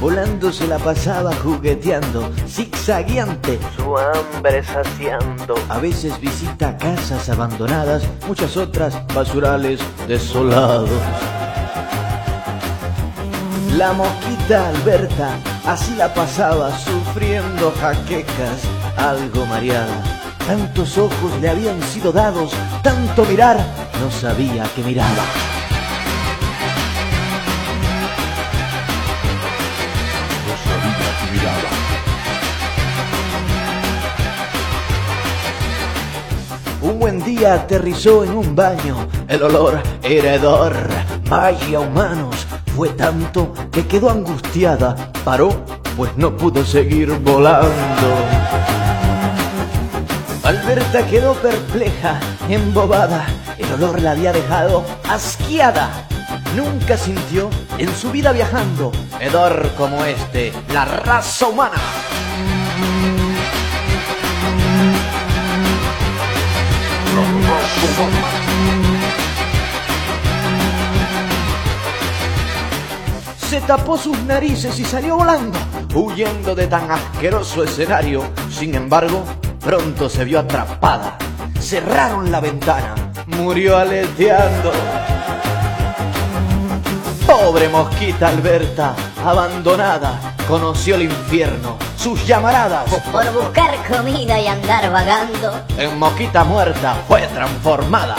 Jugando se la pasaba jugueteando, zigzagueante, su hambre saciando. A veces visita casas abandonadas, muchas otras basurales desolados. La mosquita Alberta así la pasaba sufriendo jaquecas, algo mareada. Tantos ojos le habían sido dados, tanto mirar, no sabía que miraba. Un buen día aterrizó en un baño, el olor era hedor, vaya humanos, fue tanto que quedó angustiada, paró, pues no pudo seguir volando. Alberta quedó perpleja, embobada, el olor la había dejado asqueada. Nunca sintió en su vida viajando hedor como este, la raza humana. Se tapó sus narices y salió volando, huyendo de tan asqueroso escenario. Sin embargo, pronto se vio atrapada. Cerraron la ventana, murió aleteando. Pobre mosquita Alberta, abandonada, conoció el infierno, sus llamaradas. Por buscar comida y andar vagando. En mosquita muerta fue transformada.